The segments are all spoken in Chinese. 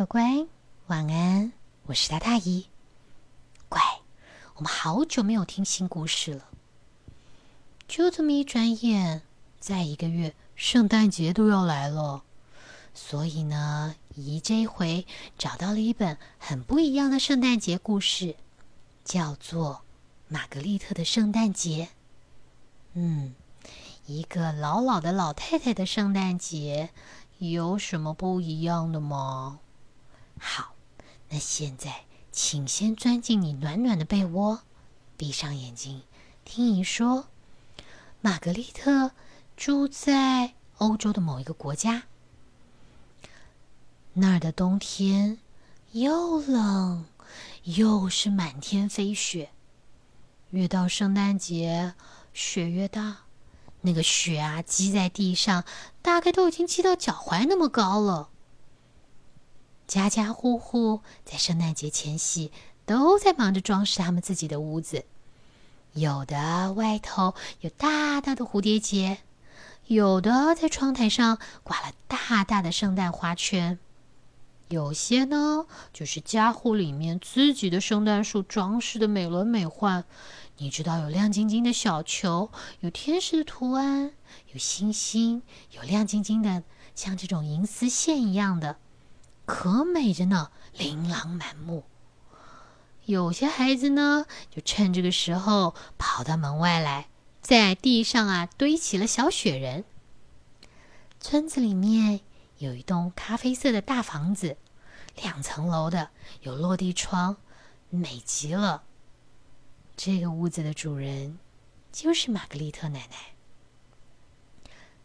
乖乖，晚安！我是大大姨。乖，我们好久没有听新故事了。就这么一转眼，再一个月，圣诞节都要来了。所以呢，姨这一回找到了一本很不一样的圣诞节故事，叫做《玛格丽特的圣诞节》。嗯，一个老老的老太太的圣诞节。有什么不一样的吗？好，那现在请先钻进你暖暖的被窝，闭上眼睛，听姨说。玛格丽特住在欧洲的某一个国家，那儿的冬天又冷又是满天飞雪，越到圣诞节雪越大。那个雪啊，积在地上，大概都已经积到脚踝那么高了。家家户户在圣诞节前夕都在忙着装饰他们自己的屋子，有的外头有大大的蝴蝶结，有的在窗台上挂了大大的圣诞花圈，有些呢就是家户里面自己的圣诞树装饰的美轮美奂。你知道有亮晶晶的小球，有天使的图案，有星星，有亮晶晶的像这种银丝线一样的，可美着呢，琳琅满目。有些孩子呢，就趁这个时候跑到门外来，在地上啊堆起了小雪人。村子里面有一栋咖啡色的大房子，两层楼的，有落地窗，美极了。这个屋子的主人就是玛格丽特奶奶。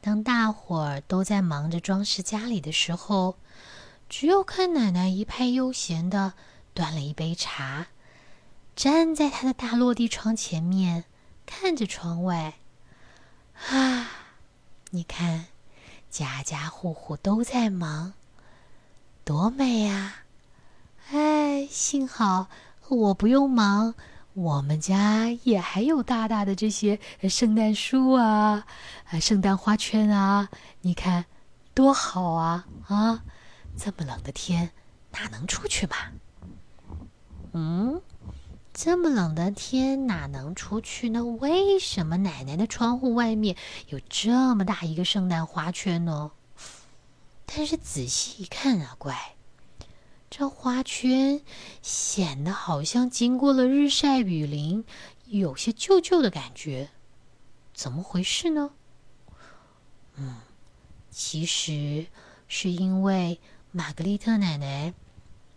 当大伙儿都在忙着装饰家里的时候，只有看奶奶一派悠闲的端了一杯茶，站在她的大落地窗前面，看着窗外。啊，你看，家家户户都在忙，多美呀！哎，幸好我不用忙。我们家也还有大大的这些圣诞树啊，啊，圣诞花圈啊，你看多好啊！啊，这么冷的天哪能出去嘛？嗯，这么冷的天哪能出去？呢为什么奶奶的窗户外面有这么大一个圣诞花圈呢？但是仔细一看啊，乖。这花圈显得好像经过了日晒雨淋，有些旧旧的感觉，怎么回事呢？嗯，其实是因为玛格丽特奶奶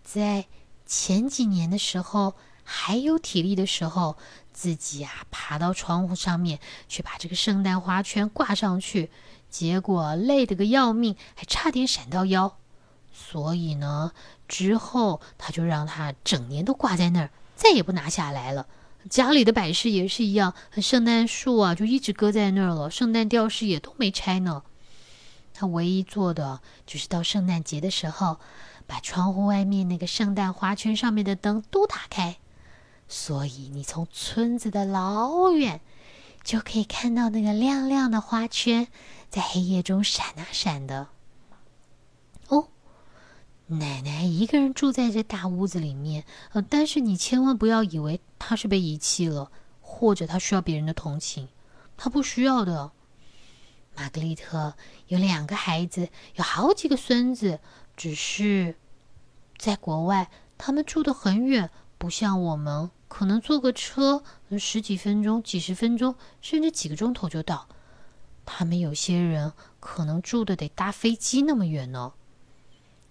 在前几年的时候还有体力的时候，自己啊爬到窗户上面去把这个圣诞花圈挂上去，结果累得个要命，还差点闪到腰。所以呢，之后他就让他整年都挂在那儿，再也不拿下来了。家里的摆饰也是一样，圣诞树啊就一直搁在那儿了，圣诞吊饰也都没拆呢。他唯一做的就是到圣诞节的时候，把窗户外面那个圣诞花圈上面的灯都打开，所以你从村子的老远就可以看到那个亮亮的花圈在黑夜中闪啊闪的。哦奶奶一个人住在这大屋子里面，呃，但是你千万不要以为她是被遗弃了，或者她需要别人的同情，她不需要的。玛格丽特有两个孩子，有好几个孙子，只是在国外，他们住的很远，不像我们，可能坐个车十几分钟、几十分钟，甚至几个钟头就到。他们有些人可能住的得搭飞机那么远呢。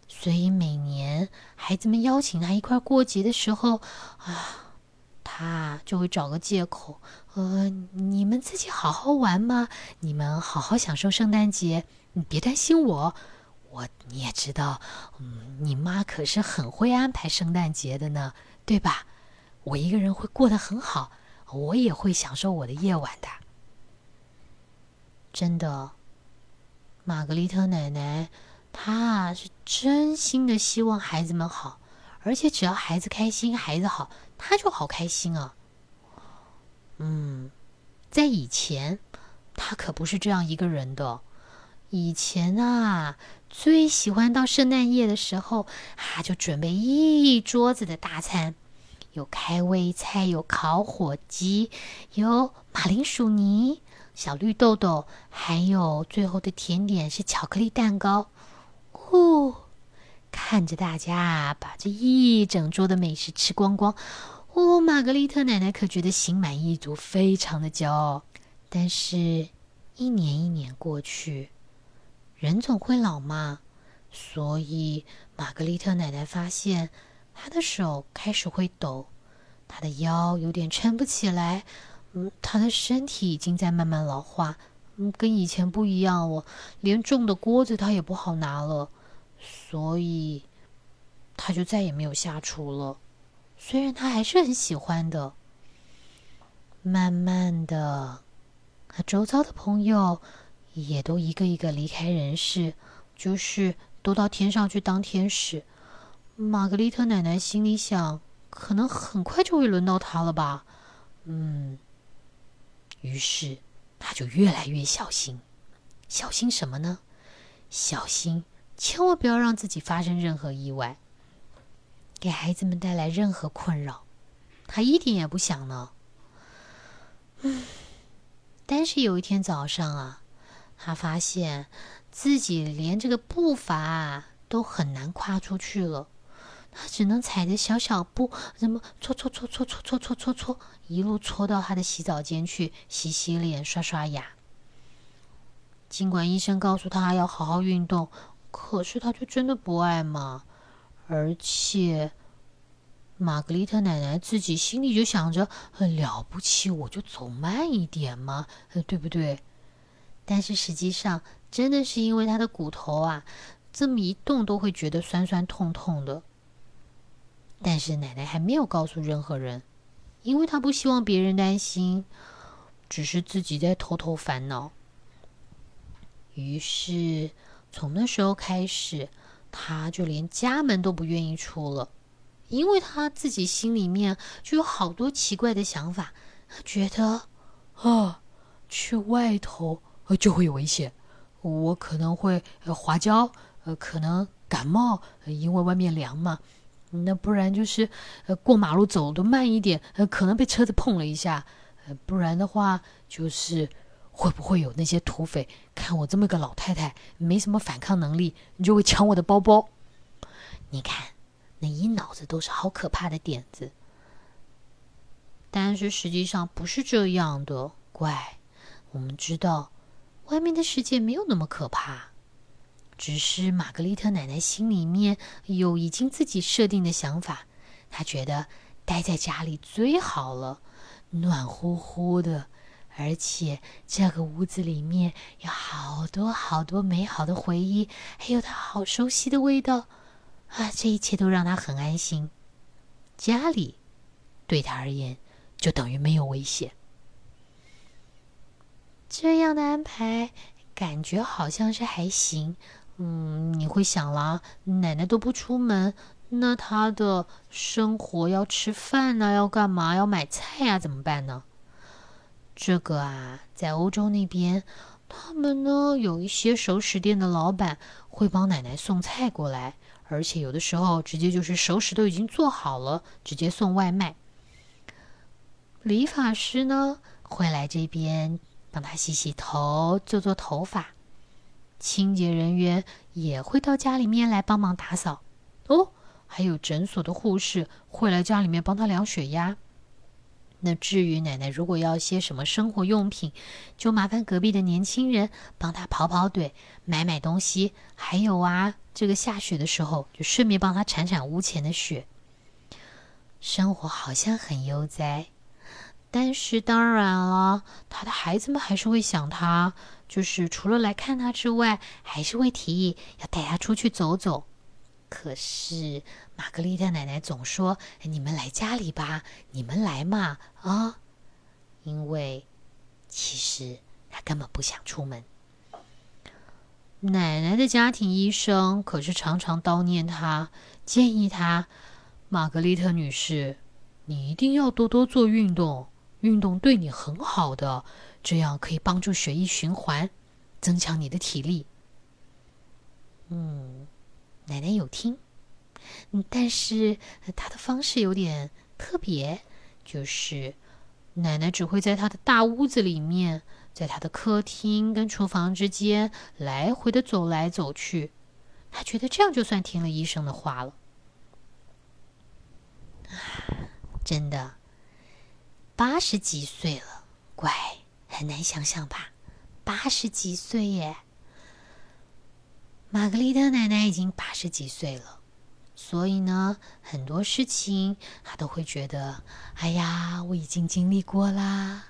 所以每年孩子们邀请他一块过节的时候，啊，他就会找个借口，呃，你们自己好好玩嘛，你们好好享受圣诞节，你别担心我，我你也知道，嗯，你妈可是很会安排圣诞节的呢，对吧？我一个人会过得很好，我也会享受我的夜晚的，真的，玛格丽特奶奶。她是真心的希望孩子们好，而且只要孩子开心，孩子好，他就好开心啊。嗯，在以前，他可不是这样一个人的。以前啊，最喜欢到圣诞夜的时候，啊，就准备一桌子的大餐，有开胃菜，有烤火鸡，有马铃薯泥、小绿豆豆，还有最后的甜点是巧克力蛋糕。呼，看着大家把这一整桌的美食吃光光，哦，玛格丽特奶奶可觉得心满意足，非常的骄傲。但是，一年一年过去。人总会老嘛，所以玛格丽特奶奶发现她的手开始会抖，她的腰有点撑不起来，嗯，她的身体已经在慢慢老化，嗯，跟以前不一样了，连重的锅子她也不好拿了，所以他就再也没有下厨了。虽然他还是很喜欢的。慢慢的，他周遭的朋友。也都一个一个离开人世，就是都到天上去当天使。玛格丽特奶奶心里想，可能很快就会轮到她了吧。嗯，于是她就越来越小心，小心什么呢？小心千万不要让自己发生任何意外，给孩子们带来任何困扰。他一点也不想呢。嗯，但是有一天早上啊。他发现自己连这个步伐都很难跨出去了，他只能踩着小小步，怎么搓搓搓搓搓搓搓搓搓，一路搓到他的洗澡间去洗洗脸、刷刷牙。尽管医生告诉他要好好运动，可是他就真的不爱嘛。而且玛格丽特奶奶自己心里就想着很：了不起，我就走慢一点嘛，对不对？但是实际上，真的是因为他的骨头啊，这么一动都会觉得酸酸痛痛的。但是奶奶还没有告诉任何人，因为她不希望别人担心，只是自己在偷偷烦恼。于是从那时候开始，他就连家门都不愿意出了，因为他自己心里面就有好多奇怪的想法，觉得啊，去外头。就会有危险，我可能会滑跤，呃，可能感冒，因为外面凉嘛。那不然就是，呃，过马路走的慢一点，呃，可能被车子碰了一下。呃，不然的话，就是会不会有那些土匪看我这么个老太太没什么反抗能力，你就会抢我的包包。你看，那一脑子都是好可怕的点子。但是实际上不是这样的，乖，我们知道。外面的世界没有那么可怕，只是玛格丽特奶奶心里面有已经自己设定的想法。她觉得待在家里最好了，暖乎乎的，而且这个屋子里面有好多好多美好的回忆，还有他好熟悉的味道啊！这一切都让他很安心。家里对他而言就等于没有危险。这样的安排感觉好像是还行，嗯，你会想啦，奶奶都不出门，那她的生活要吃饭呢，要干嘛？要买菜呀，怎么办呢？这个啊，在欧洲那边，他们呢有一些熟食店的老板会帮奶奶送菜过来，而且有的时候直接就是熟食都已经做好了，直接送外卖。理发师呢会来这边。帮他洗洗头、做做头发，清洁人员也会到家里面来帮忙打扫。哦，还有诊所的护士会来家里面帮他量血压。那至于奶奶如果要些什么生活用品，就麻烦隔壁的年轻人帮她跑跑腿、买买东西。还有啊，这个下雪的时候，就顺便帮他铲铲屋前的雪。生活好像很悠哉。但是当然了，他的孩子们还是会想他，就是除了来看他之外，还是会提议要带他出去走走。可是玛格丽特奶奶总说：“你们来家里吧，你们来嘛啊！”因为其实她根本不想出门。奶奶的家庭医生可是常常叨念她，建议她：“玛格丽特女士，你一定要多多做运动。”运动对你很好的，这样可以帮助血液循环，增强你的体力。嗯，奶奶有听，但是她的方式有点特别，就是奶奶只会在她的大屋子里面，在她的客厅跟厨房之间来回的走来走去。她觉得这样就算听了医生的话了。啊真的，八十几岁了，乖，很难想象吧？八十几岁耶！玛格丽特奶奶已经八十几岁了，所以呢，很多事情她都会觉得，哎呀，我已经经历过啦，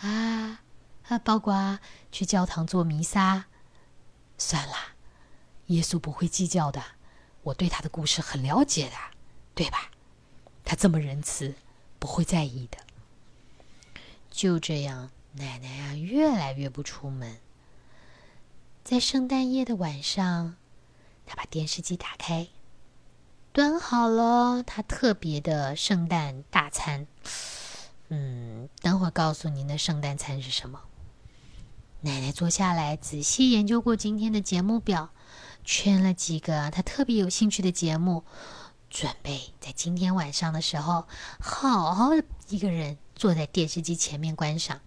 啊啊，包括去教堂做弥撒，算啦，耶稣不会计较的，我对他的故事很了解的，对吧？他这么仁慈，不会在意的。就这样，奶奶啊，越来越不出门。在圣诞夜的晚上，他把电视机打开，端好了他特别的圣诞大餐。嗯，等会儿告诉您的圣诞餐是什么。奶奶坐下来，仔细研究过今天的节目表，圈了几个她特别有兴趣的节目。准备在今天晚上的时候，好好的一个人坐在电视机前面观赏。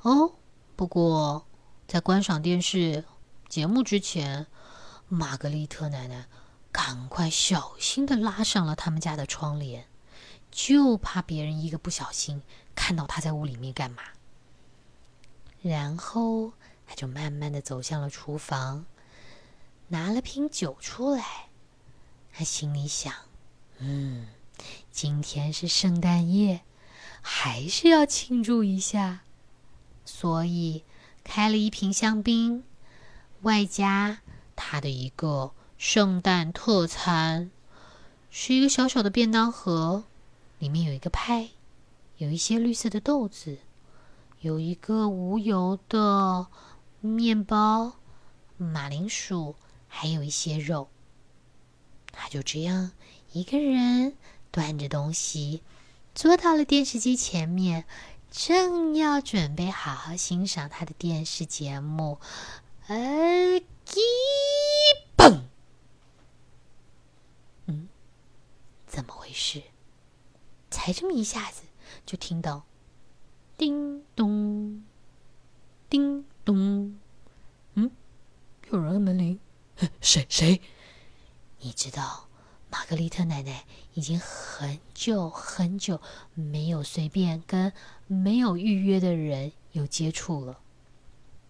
哦，不过在观赏电视节目之前，玛格丽特奶奶赶快小心的拉上了他们家的窗帘，就怕别人一个不小心看到她在屋里面干嘛。然后，她就慢慢的走向了厨房，拿了瓶酒出来。她心里想：“嗯，今天是圣诞夜，还是要庆祝一下。”所以开了一瓶香槟，外加他的一个圣诞特餐，是一个小小的便当盒，里面有一个派，有一些绿色的豆子，有一个无油的面包，马铃薯，还有一些肉。他就这样一个人端着东西，坐到了电视机前面，正要准备好好欣赏他的电视节目。呃，叽嘣，嗯，怎么回事？才这么一下子，就听到叮咚，叮咚，嗯，有人按门铃，谁谁？你知道，玛格丽特奶奶已经很久很久没有随便跟没有预约的人有接触了。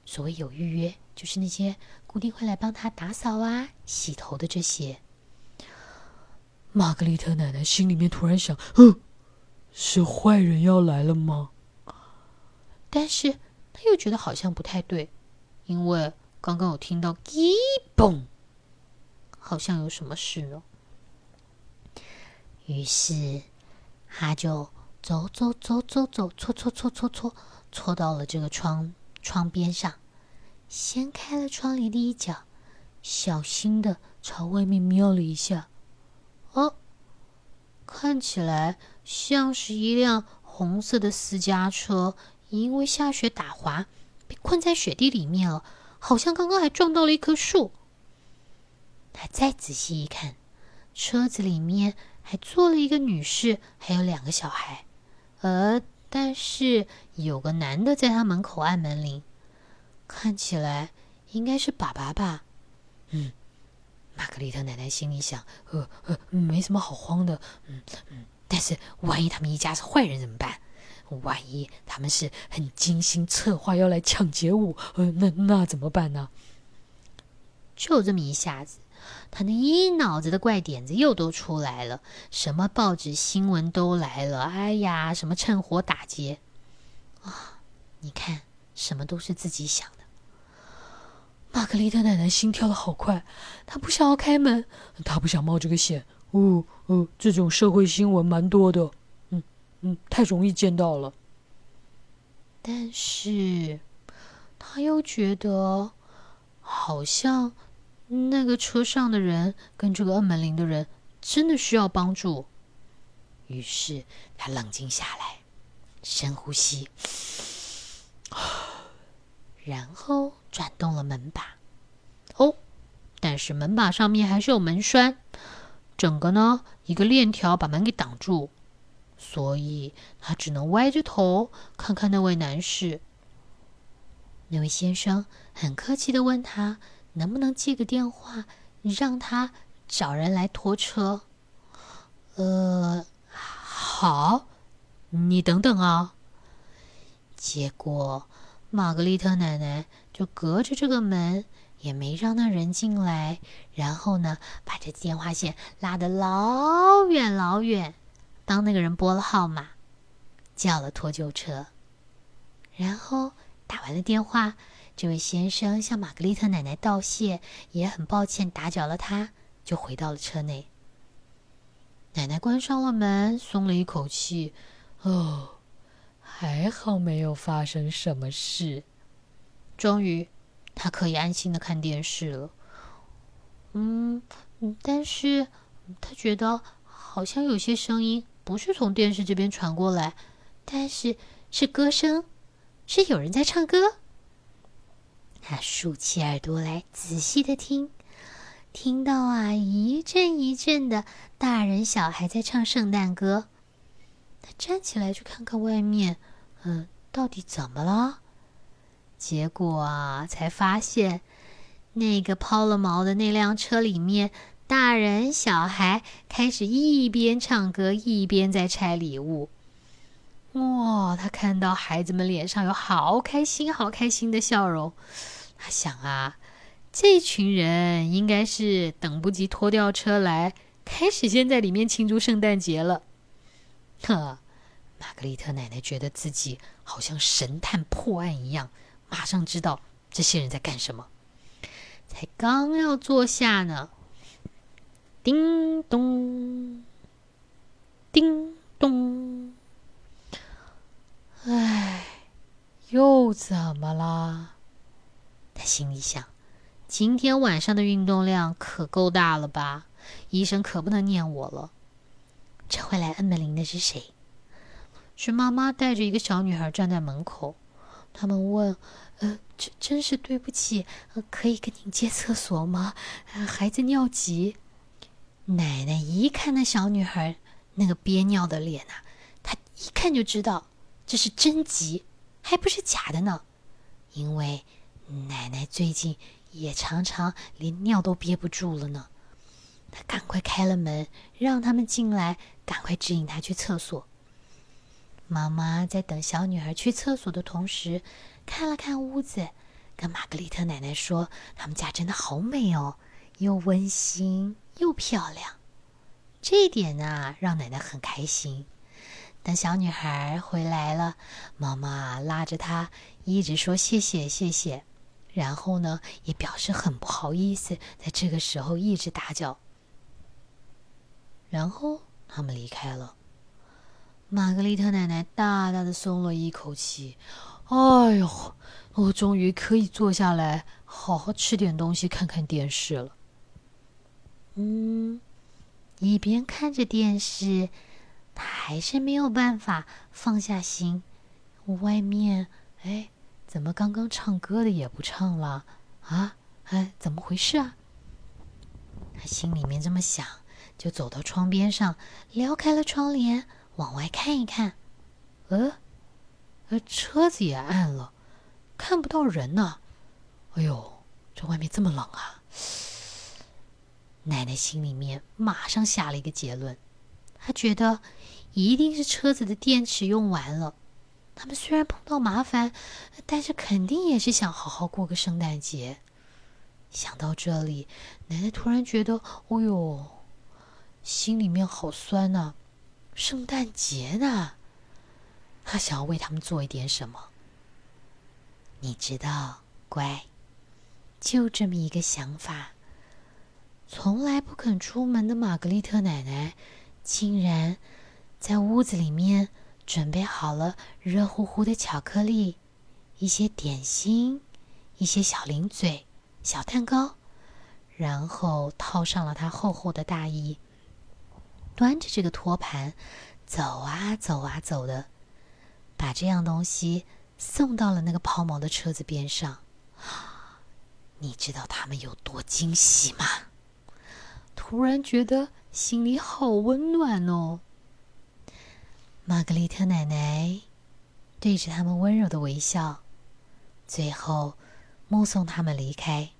所谓有预约，就是那些固定会来帮她打扫啊、洗头的这些。玛格丽特奶奶心里面突然想：，嗯，是坏人要来了吗？但是她又觉得好像不太对，因为刚刚我听到“叽嘣”。好像有什么事哦。于是他就走走走走走，搓搓搓搓搓，搓到了这个窗窗边上，掀开了窗帘的一角，小心的朝外面瞄了一下。哦，看起来像是一辆红色的私家车，因为下雪打滑，被困在雪地里面了。好像刚刚还撞到了一棵树。他再仔细一看，车子里面还坐了一个女士，还有两个小孩。呃，但是有个男的在他门口按门铃，看起来应该是爸爸吧？嗯，玛格丽特奶奶心里想：呃呃，没什么好慌的。嗯嗯，但是万一他们一家是坏人怎么办？万一他们是很精心策划要来抢劫我，呃，那那怎么办呢？就这么一下子。他那一脑子的怪点子又都出来了，什么报纸新闻都来了。哎呀，什么趁火打劫啊！你看，什么都是自己想的。玛格丽特奶奶心跳的好快，她不想要开门，她不想冒这个险。哦哦，这种社会新闻蛮多的，嗯嗯，太容易见到了。但是，他又觉得好像。那个车上的人跟这个按门铃的人真的需要帮助，于是他冷静下来，深呼吸，然后转动了门把。哦，但是门把上面还是有门栓，整个呢一个链条把门给挡住，所以他只能歪着头看看那位男士。那位先生很客气的问他能不能借个电话，让他找人来拖车。呃，好，你等等啊。结果玛格丽特奶奶就隔着这个门，也没让那人进来，然后呢，把这电话线拉得老远老远。当那个人拨了号码，叫了拖救车，然后。打完了电话，这位先生向玛格丽特奶奶道谢，也很抱歉打搅了他，就回到了车内。奶奶关上了门，松了一口气。哦，还好没有发生什么事。终于，她可以安心的看电视了。嗯，但是她觉得好像有些声音不是从电视这边传过来，但是是歌声。是有人在唱歌。他竖起耳朵来仔细的听，听到啊一阵一阵的大人小孩在唱圣诞歌。他站起来去看看外面，嗯，到底怎么了？结果啊，才发现那个抛了锚的那辆车里面，大人小孩开始一边唱歌一边在拆礼物。哇！他看到孩子们脸上有好开心、好开心的笑容，他想啊，这群人应该是等不及拖吊车来，开始先在里面庆祝圣诞节了。呵，玛格丽特奶奶觉得自己好像神探破案一样，马上知道这些人在干什么。才刚要坐下呢，叮咚，叮咚。唉，又怎么了？他心里想：今天晚上的运动量可够大了吧？医生可不能念我了。这会来摁门铃的是谁？是妈妈带着一个小女孩站在门口。他们问：“呃，真真是对不起，可以跟您借厕所吗？孩子尿急。”奶奶一看那小女孩那个憋尿的脸啊，她一看就知道。这是真急，还不是假的呢。因为奶奶最近也常常连尿都憋不住了呢。她赶快开了门，让他们进来，赶快指引她去厕所。妈妈在等小女孩去厕所的同时，看了看屋子，跟玛格丽特奶奶说：“他们家真的好美哦，又温馨又漂亮。”这一点呢，让奶奶很开心。等小女孩回来了，妈妈拉着她一直说谢谢谢谢，然后呢也表示很不好意思，在这个时候一直打搅。然后他们离开了，玛格丽特奶奶大大的松了一口气。哎呦，我终于可以坐下来好好吃点东西，看看电视了。嗯，一边看着电视。他还是没有办法放下心。外面，哎，怎么刚刚唱歌的也不唱了啊？哎，怎么回事啊？他心里面这么想，就走到窗边上，撩开了窗帘，往外看一看。呃，呃，车子也暗了，看不到人呢。哎呦，这外面这么冷啊！奶奶心里面马上下了一个结论。他觉得一定是车子的电池用完了。他们虽然碰到麻烦，但是肯定也是想好好过个圣诞节。想到这里，奶奶突然觉得，哦呦，心里面好酸呐！圣诞节呢？他想要为他们做一点什么。你知道，乖，就这么一个想法。从来不肯出门的玛格丽特奶奶。竟然在屋子里面准备好了热乎乎的巧克力、一些点心、一些小零嘴、小蛋糕，然后套上了他厚厚的大衣，端着这个托盘走啊走啊走的，把这样东西送到了那个抛锚的车子边上。你知道他们有多惊喜吗？突然觉得心里好温暖哦。玛格丽特奶奶对着他们温柔的微笑，最后目送他们离开。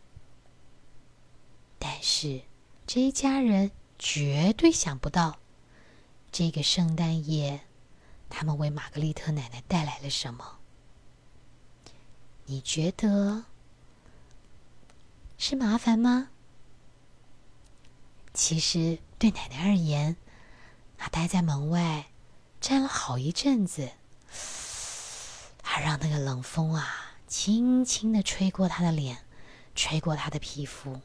但是这一家人绝对想不到，这个圣诞夜他们为玛格丽特奶奶带来了什么？你觉得？是麻烦吗？其实对奶奶而言，她待在门外站了好一阵子，还让那个冷风啊轻轻的吹过她的脸，吹过她的皮肤。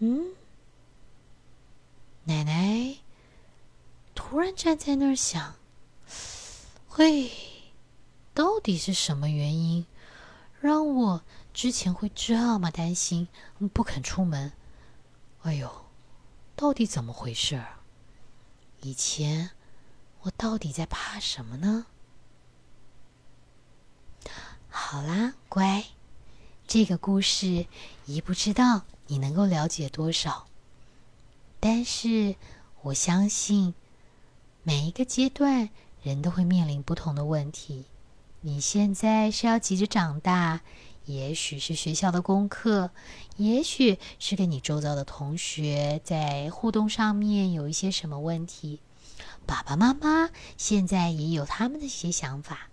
嗯，奶奶突然站在那儿想：嘿，到底是什么原因让我？之前会这么担心，不肯出门。哎呦，到底怎么回事？以前我到底在怕什么呢？好啦，乖，这个故事一不知道你能够了解多少，但是我相信每一个阶段人都会面临不同的问题。你现在是要急着长大？也许是学校的功课也许是跟你周遭的同学在互动上面有一些什么问题。爸爸妈妈现在也有他们的一些想法。